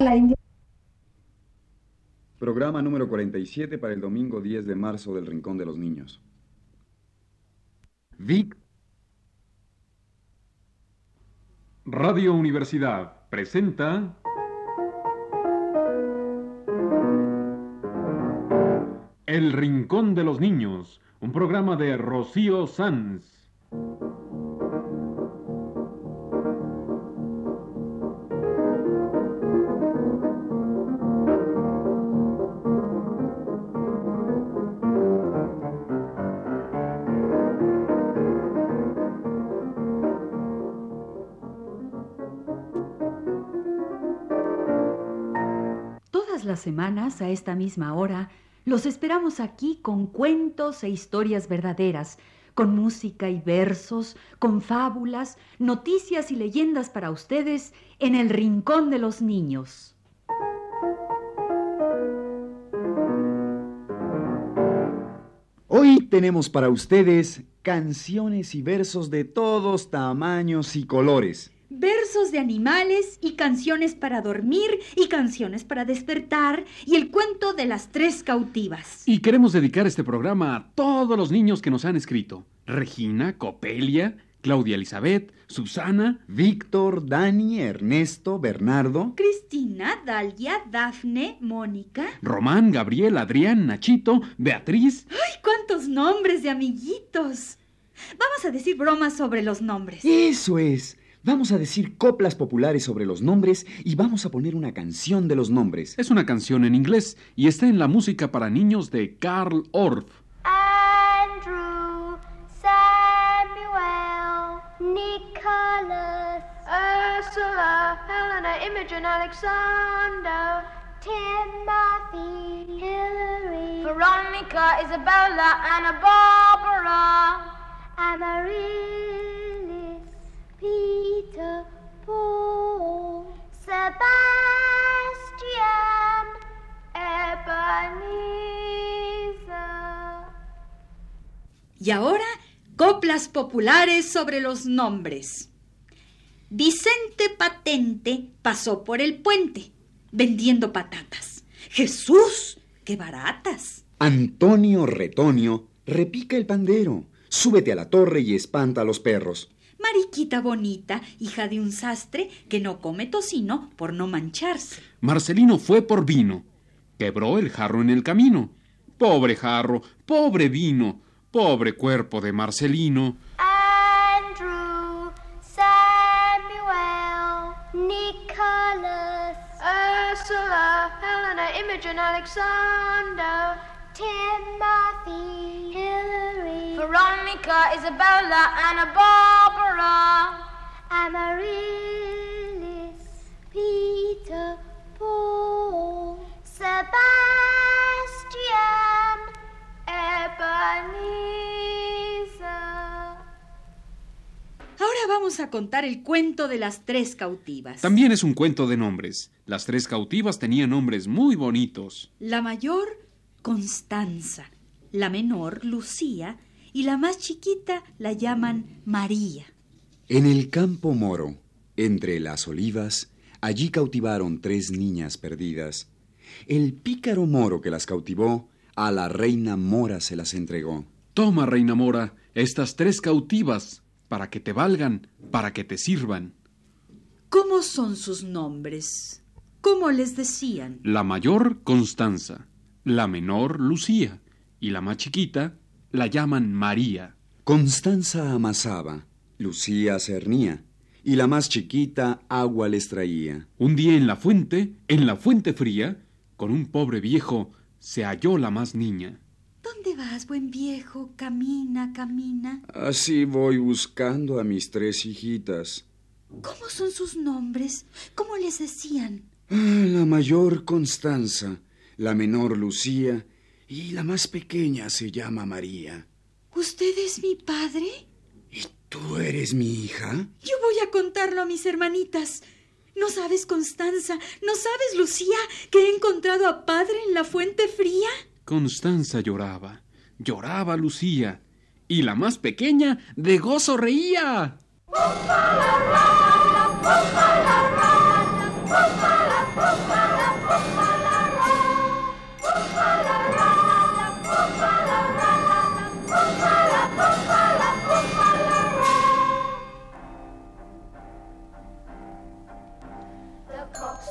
La India. Programa número 47 para el domingo 10 de marzo del Rincón de los Niños. Vic. Radio Universidad presenta. El Rincón de los Niños, un programa de Rocío Sanz. Semanas, a esta misma hora, los esperamos aquí con cuentos e historias verdaderas, con música y versos, con fábulas, noticias y leyendas para ustedes en el Rincón de los Niños. Hoy tenemos para ustedes canciones y versos de todos tamaños y colores. Versos de animales y canciones para dormir y canciones para despertar y el cuento de las tres cautivas. Y queremos dedicar este programa a todos los niños que nos han escrito. Regina, Copelia, Claudia Elizabeth, Susana, Víctor, Dani, Ernesto, Bernardo. Cristina, Dalia, Dafne, Mónica. Román, Gabriel, Adrián, Nachito, Beatriz. ¡Ay, cuántos nombres de amiguitos! Vamos a decir bromas sobre los nombres. Eso es. Vamos a decir coplas populares sobre los nombres y vamos a poner una canción de los nombres. Es una canción en inglés y está en la música para niños de Carl Orff. Andrew, Samuel, Nicholas, Ursula, Helena, Imogen, Alexander, Timothy, Hillary, Veronica, Isabella, Anna Barbara, Amaryllis, Peter, Paul, Sebastian, Ebenezer. Y ahora, coplas populares sobre los nombres. Vicente Patente pasó por el puente vendiendo patatas. Jesús, qué baratas. Antonio Retonio repica el pandero. Súbete a la torre y espanta a los perros. Mariquita bonita, hija de un sastre que no come tocino por no mancharse. Marcelino fue por vino. Quebró el jarro en el camino. Pobre jarro, pobre vino, pobre cuerpo de Marcelino. Andrew, Samuel, Nicholas, Ursula, Helena, Imogen, Alexander, Timothy, Hillary, Veronica, Isabella, Anna Amaryllis, Peter, Paul, Sebastian, Ebenezer. Ahora vamos a contar el cuento de las tres cautivas. También es un cuento de nombres. Las tres cautivas tenían nombres muy bonitos. La mayor, Constanza. La menor, Lucía. Y la más chiquita la llaman María. En el campo moro, entre las olivas, allí cautivaron tres niñas perdidas. El pícaro moro que las cautivó, a la reina mora se las entregó. Toma, reina mora, estas tres cautivas, para que te valgan, para que te sirvan. ¿Cómo son sus nombres? ¿Cómo les decían? La mayor, Constanza. La menor, Lucía. Y la más chiquita, la llaman María. Constanza amasaba, Lucía cernía, y la más chiquita agua les traía. Un día en la fuente, en la fuente fría, con un pobre viejo, se halló la más niña. ¿Dónde vas, buen viejo? Camina, camina. Así voy buscando a mis tres hijitas. ¿Cómo son sus nombres? ¿Cómo les decían? Ah, la mayor Constanza, la menor Lucía y la más pequeña se llama María. ¿Usted es mi padre? ¿Y tú eres mi hija? Yo voy a contarlo a mis hermanitas. ¿No sabes, Constanza? ¿No sabes, Lucía, que he encontrado a padre en la fuente fría? Constanza lloraba, lloraba Lucía, y la más pequeña de gozo reía. Búfala, rana, búfala, rana,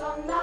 없었나?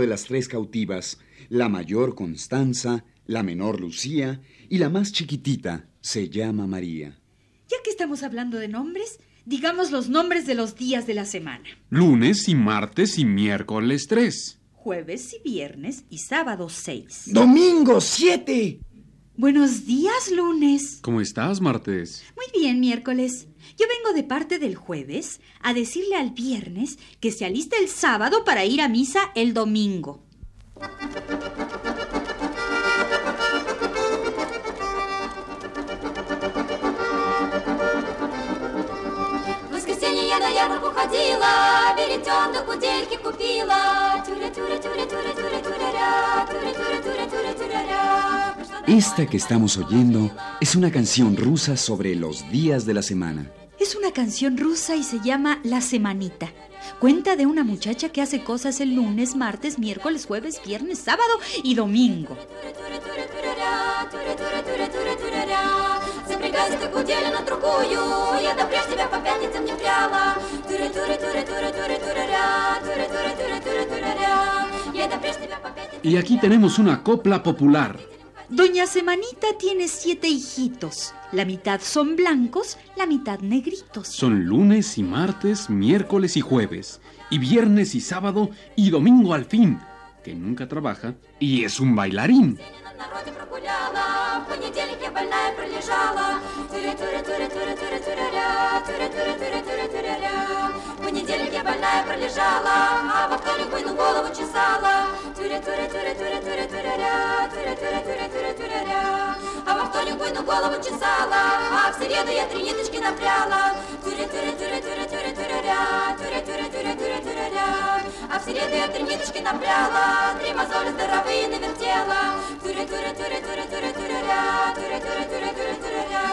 De las tres cautivas, la mayor Constanza, la menor Lucía y la más chiquitita se llama María. Ya que estamos hablando de nombres, digamos los nombres de los días de la semana. Lunes y martes y miércoles 3. Jueves y viernes y sábado 6. Domingo 7. Buenos días, lunes. ¿Cómo estás, martes? Muy bien, miércoles. Yo vengo de parte del jueves a decirle al viernes que se aliste el sábado para ir a misa el domingo. В воскресенье я на ярмарку ходила, веретенок кудельки купила. Тюря, Esta que estamos oyendo es una canción rusa sobre los días de la semana. Es una canción rusa y se llama La Semanita. Cuenta de una muchacha que hace cosas el lunes, martes, miércoles, jueves, viernes, sábado y domingo. Y aquí tenemos una copla popular. Doña Semanita tiene siete hijitos. La mitad son blancos, la mitad negritos. Son lunes y martes, miércoles y jueves, y viernes y sábado y domingo al fin, que nunca trabaja y es un bailarín. вторник войну голову чесала, а в среду я три ниточки напряла. Тюре, тюре, тюре, тюре, тюре, тюре, ря, тюре, тюре, тюре, тюре, тюре, ря. А в среду я три ниточки напряла, три мозоли здоровые навертела. Тюре, тюре, тюре, тюре, тюре, тюре, ря, тюре, тюре, тюре, тюре, тюре, ря.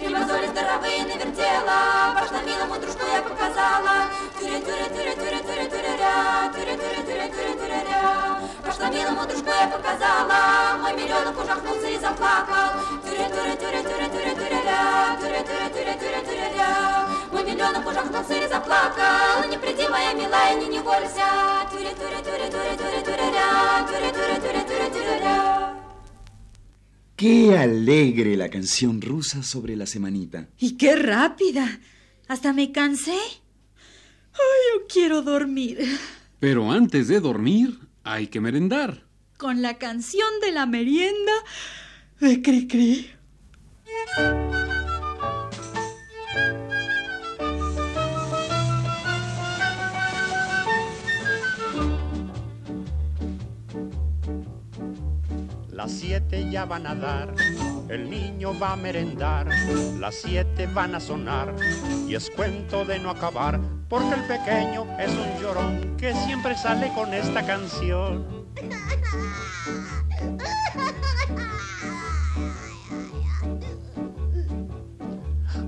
Три мозоли здоровые навертела, пошла милому дружку я показала. Тюре, тюре, тюре, тюре, тюре, тюре, ря, тюре, тюре, тюре, тюре, тюре, ря. Пошла милому дружку я показала. кожахнувся alegre la canción rusa sobre la semanita. Y qué rápida. Hasta me cansé. Ay, yo quiero dormir. Pero antes de dormir, hay que merendar. Con la canción de la merienda de Cricri. Las siete ya van a dar, el niño va a merendar, las siete van a sonar y es cuento de no acabar, porque el pequeño es un llorón que siempre sale con esta canción.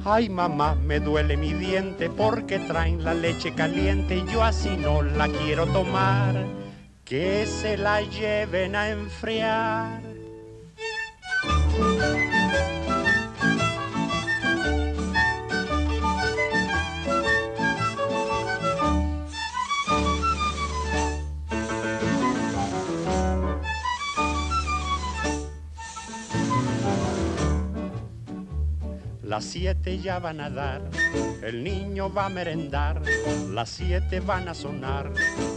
Ay mamá, me duele mi diente porque traen la leche caliente y yo así no la quiero tomar. Que se la lleven a enfriar. Las siete ya van a dar, el niño va a merendar, las siete van a sonar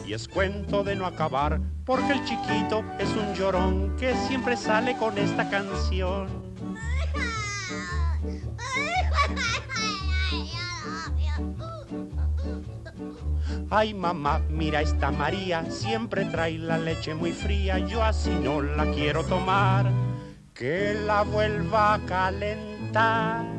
y es cuento de no acabar, porque el chiquito es un llorón que siempre sale con esta canción. Ay mamá, mira esta María, siempre trae la leche muy fría, yo así no la quiero tomar, que la vuelva a calentar.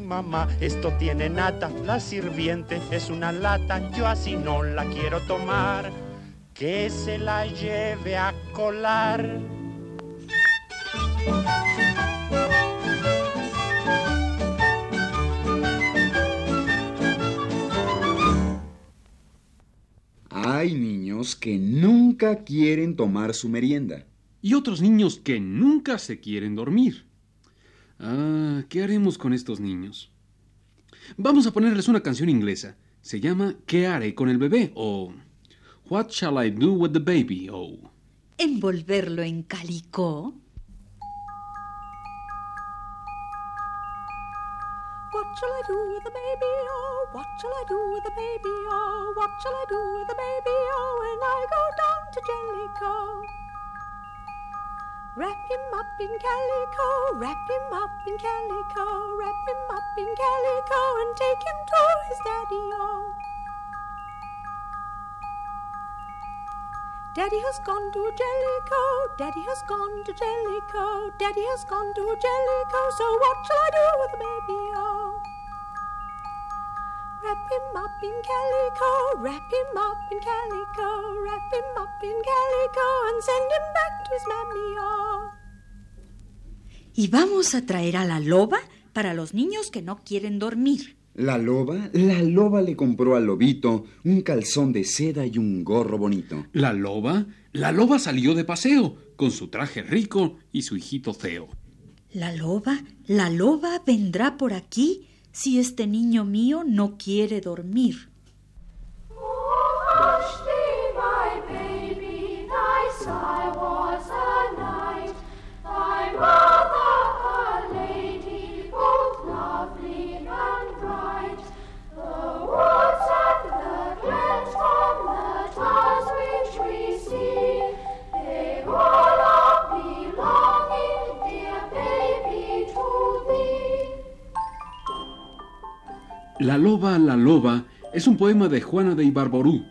mamá, esto tiene nata, la sirviente es una lata, yo así no la quiero tomar, que se la lleve a colar. Hay niños que nunca quieren tomar su merienda. Y otros niños que nunca se quieren dormir. Ah, ¿qué haremos con estos niños? Vamos a ponerles una canción inglesa. Se llama ¿Qué haré con el bebé? o What shall I do with the baby? o Envolverlo en calicó. What shall I do with the baby? Oh, what shall I do with the baby? Oh, what shall I do with the baby? Oh, when I go down to Jellicoe. Wrap him up in calico, wrap him up in calico, wrap him up in calico, and take him to his daddy-o. Daddy has gone to Jellicoe, Daddy has gone to Jellicoe, Daddy has gone to Jellicoe, so what shall I do with the baby-o? Wrap him up in calico, wrap him up in calico, wrap him up in calico, and send him back to his mammy-o. Y vamos a traer a la loba para los niños que no quieren dormir. La loba, la loba le compró al lobito un calzón de seda y un gorro bonito. La loba, la loba salió de paseo con su traje rico y su hijito feo. La loba, la loba vendrá por aquí si este niño mío no quiere dormir. La loba, la loba es un poema de Juana de Ibarború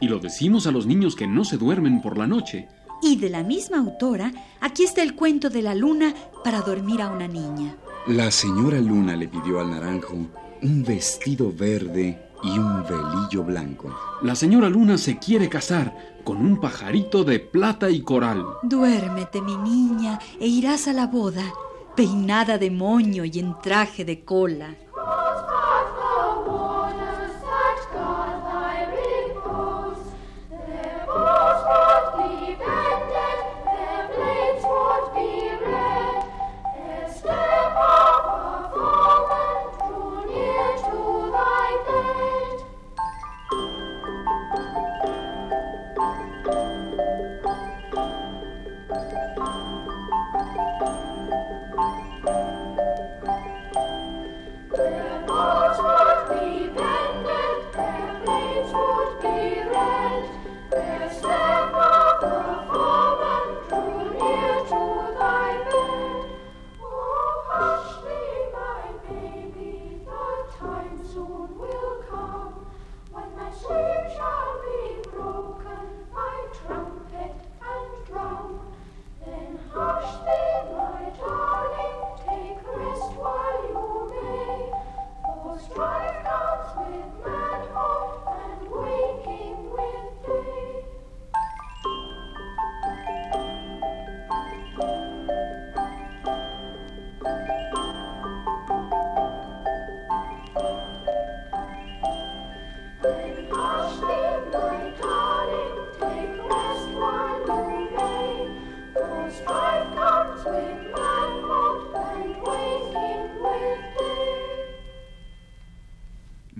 y lo decimos a los niños que no se duermen por la noche. Y de la misma autora, aquí está el cuento de la luna para dormir a una niña. La señora Luna le pidió al naranjo un vestido verde y un velillo blanco. La señora Luna se quiere casar con un pajarito de plata y coral. Duérmete, mi niña, e irás a la boda, peinada de moño y en traje de cola.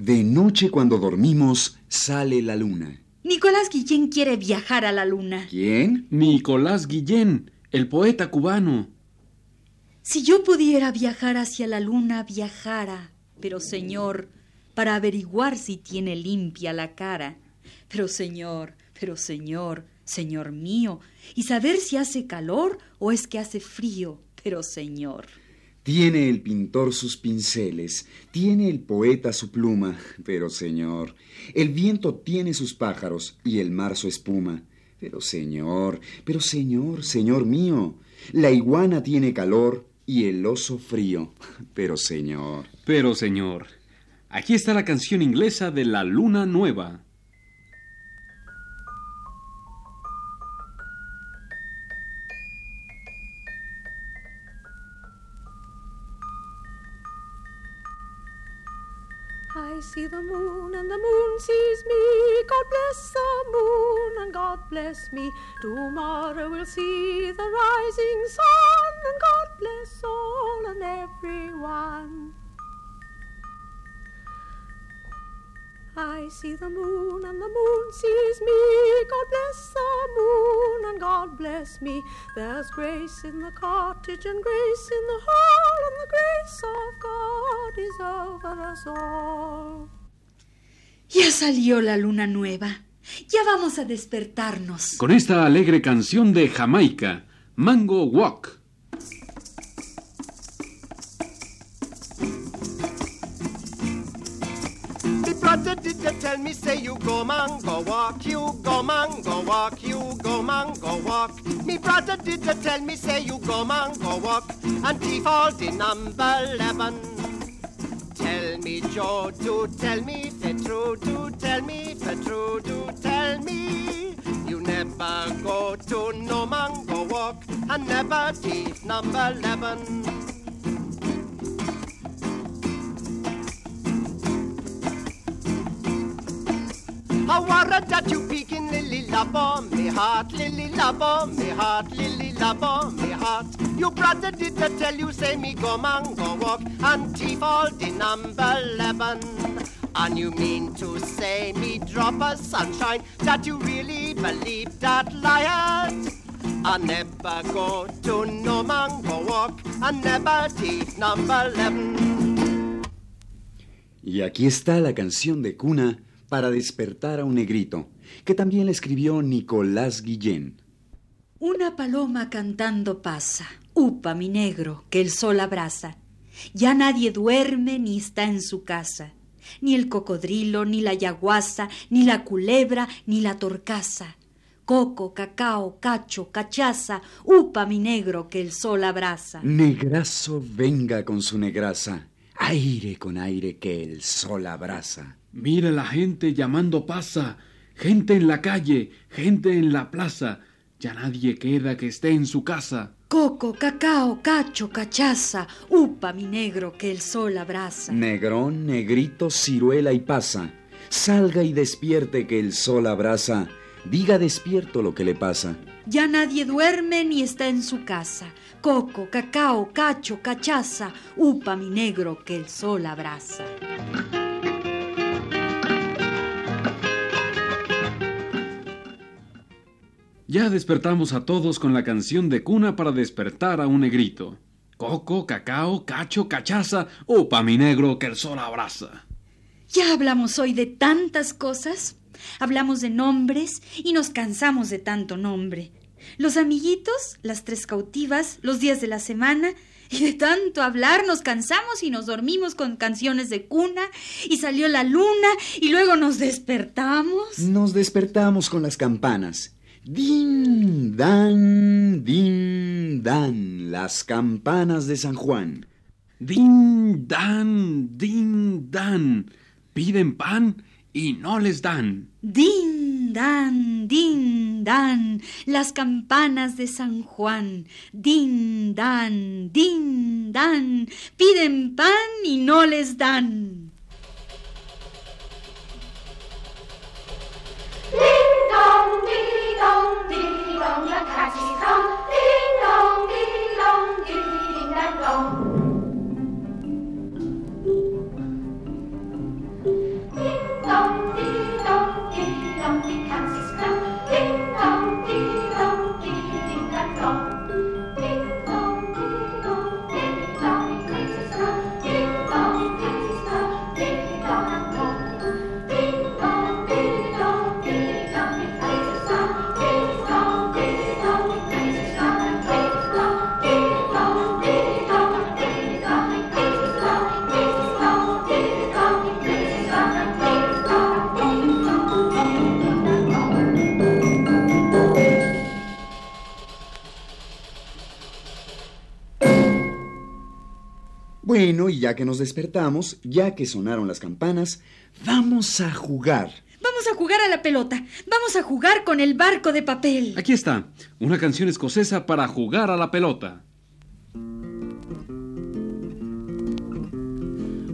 De noche cuando dormimos sale la luna. Nicolás Guillén quiere viajar a la luna. ¿Quién? Nicolás Guillén, el poeta cubano. Si yo pudiera viajar hacia la luna, viajara. Pero, señor, para averiguar si tiene limpia la cara. Pero, señor, pero, señor, señor mío, y saber si hace calor o es que hace frío. Pero, señor. Tiene el pintor sus pinceles, tiene el poeta su pluma, pero señor, el viento tiene sus pájaros y el mar su espuma. Pero señor, pero señor, señor mío, la iguana tiene calor y el oso frío. Pero señor, Pero, señor, aquí está la canción inglesa de la luna nueva. Sees me. God bless the moon and God bless me. Tomorrow we'll see the rising sun and God bless all and everyone. I see the moon and the moon sees me. God bless the moon and God bless me. There's grace in the cottage and grace in the hall, and the grace of God is over us all. Salió la luna nueva. Ya vamos a despertarnos. Con esta alegre canción de Jamaica, Mango Walk. Brother did you tell me say you go mango walk, you go mango walk, you go mango walk. Me brother did you tell me say you go mango walk and all the number eleven. tell me, Joe, do tell me the truth, do tell me the truth, do tell me. You never go to no mango walk and never teeth number 11. هات للي لابا مي هات للي laba me heart. Your brother did tell you say me go mango walk and number eleven. And you mean to say me drop a sunshine that you really believe that liar? I never go to no mango walk and never thief number eleven. Y aquí está la canción de cuna para despertar a un negrito, que también la escribió Nicolás Guillén. Una paloma cantando pasa. Upa, mi negro, que el sol abraza. Ya nadie duerme ni está en su casa. Ni el cocodrilo, ni la yaguasa, ni la culebra, ni la torcaza. Coco, cacao, cacho, cachaza. Upa, mi negro, que el sol abraza. Negrazo venga con su negraza, aire con aire que el sol abraza. Mira la gente llamando pasa, gente en la calle, gente en la plaza. Ya nadie queda que esté en su casa. Coco, cacao, cacho, cachaza. Upa, mi negro, que el sol abraza. Negrón, negrito, ciruela y pasa. Salga y despierte que el sol abraza. Diga despierto lo que le pasa. Ya nadie duerme ni está en su casa. Coco, cacao, cacho, cachaza. Upa, mi negro, que el sol abraza. Ya despertamos a todos con la canción de cuna para despertar a un negrito. Coco, cacao, cacho, cachaza, upa mi negro que el sol abraza. Ya hablamos hoy de tantas cosas. Hablamos de nombres y nos cansamos de tanto nombre. Los amiguitos, las tres cautivas, los días de la semana. Y de tanto hablar nos cansamos y nos dormimos con canciones de cuna y salió la luna y luego nos despertamos. Nos despertamos con las campanas. Din, dan, din, dan, las campanas de San Juan. Din, dan, din, dan. Piden pan y no les dan. Din, dan, din, dan, las campanas de San Juan. Din, dan, din, dan, piden pan y no les dan. 叮咚，叮咚，要开启窗。叮咚，叮咚，叮叮叮当咚。Que nos despertamos, ya que sonaron las campanas, vamos a jugar. Vamos a jugar a la pelota. Vamos a jugar con el barco de papel. Aquí está, una canción escocesa para jugar a la pelota.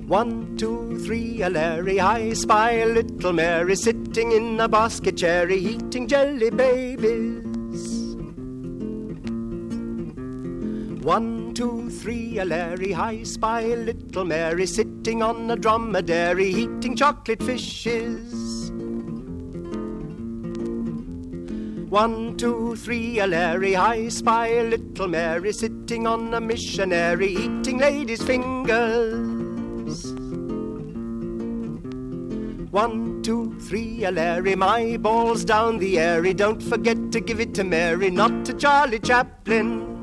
One, two, three, a Larry, I spy a little Mary sitting in a basket cherry eating jelly babies. One, two, three, a Larry, high spy little Mary sitting on a dromedary eating chocolate fishes. One, two, three, a Larry, high spy little Mary sitting on a missionary eating ladies' fingers. One, two, three, a Larry, my ball's down the airy. Don't forget to give it to Mary, not to Charlie Chaplin.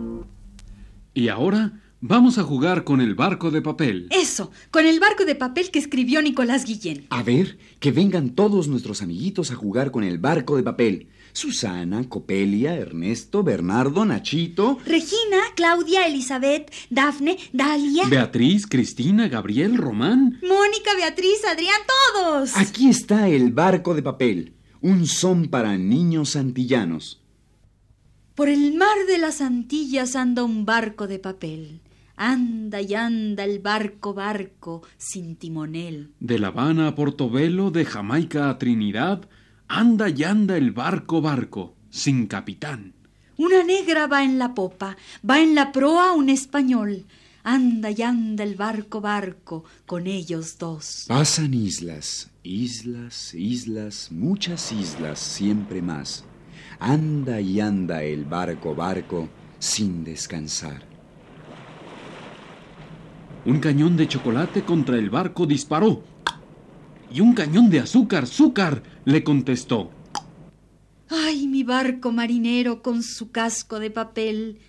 Y ahora vamos a jugar con el barco de papel. Eso, con el barco de papel que escribió Nicolás Guillén. A ver, que vengan todos nuestros amiguitos a jugar con el barco de papel. Susana, Copelia, Ernesto, Bernardo, Nachito. Regina, Claudia, Elizabeth, Dafne, Dalia, Beatriz, Cristina, Gabriel, Román. Mónica, Beatriz, Adrián, todos. Aquí está el barco de papel, un son para niños antillanos. Por el mar de las Antillas anda un barco de papel. Anda y anda el barco, barco, sin timonel. De La Habana a Portobelo, de Jamaica a Trinidad, anda y anda el barco, barco, sin capitán. Una negra va en la popa, va en la proa un español. Anda y anda el barco, barco, con ellos dos. Pasan islas, islas, islas, muchas islas, siempre más. Anda y anda el barco, barco, sin descansar. Un cañón de chocolate contra el barco disparó. Y un cañón de azúcar, azúcar, le contestó. Ay, mi barco marinero con su casco de papel.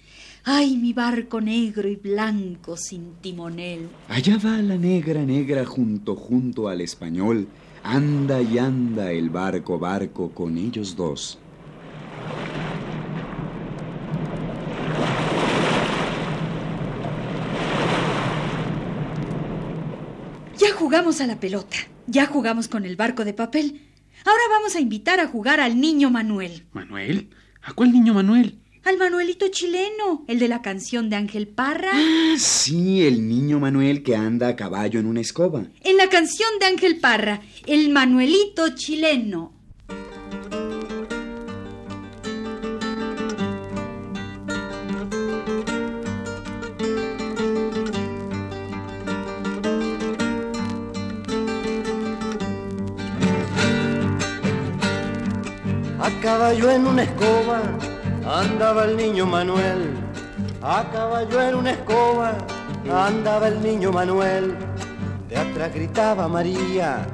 Ay, mi barco negro y blanco sin timonel. Allá va la negra, negra junto, junto al español. Anda y anda el barco, barco con ellos dos. A la pelota, ya jugamos con el barco de papel. Ahora vamos a invitar a jugar al niño Manuel. ¿Manuel? ¿A cuál niño Manuel? Al Manuelito chileno, el de la canción de Ángel Parra. Ah, sí, el niño Manuel que anda a caballo en una escoba. En la canción de Ángel Parra, el Manuelito chileno. Caballo en una escoba andaba el niño Manuel. A caballo en una escoba andaba el niño Manuel. De atrás gritaba María,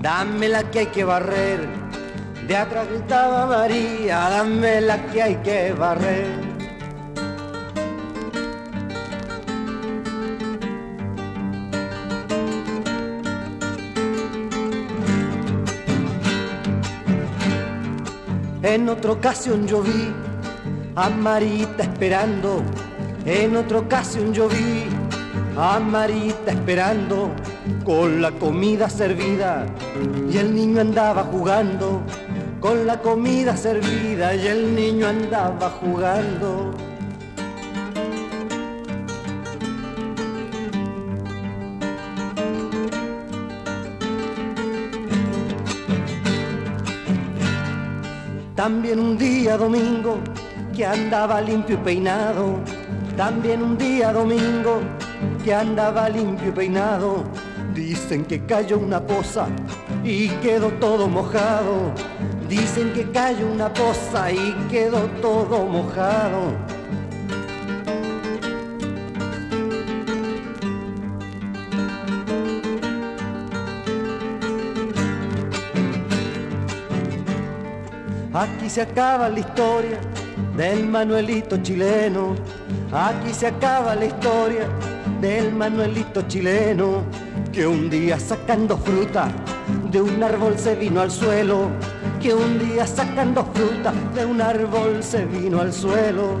dame la que hay que barrer. De atrás gritaba María, dame la que hay que barrer. En otra ocasión yo vi a Marita esperando. En otra ocasión yo vi a Marita esperando con la comida servida y el niño andaba jugando. Con la comida servida y el niño andaba jugando. También un día domingo que andaba limpio y peinado. También un día domingo que andaba limpio y peinado. Dicen que cayó una poza y quedó todo mojado. Dicen que cayó una poza y quedó todo mojado. Aquí se acaba la historia del Manuelito chileno. Aquí se acaba la historia del Manuelito chileno. Que un día sacando fruta de un árbol se vino al suelo. Que un día sacando fruta de un árbol se vino al suelo.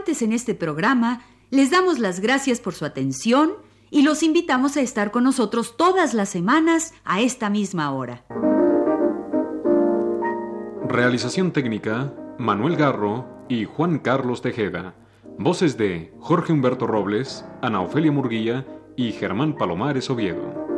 Participantes en este programa les damos las gracias por su atención y los invitamos a estar con nosotros todas las semanas a esta misma hora. Realización técnica, Manuel Garro y Juan Carlos Tejeda. Voces de Jorge Humberto Robles, Ana Ofelia Murguía y Germán Palomares Oviedo.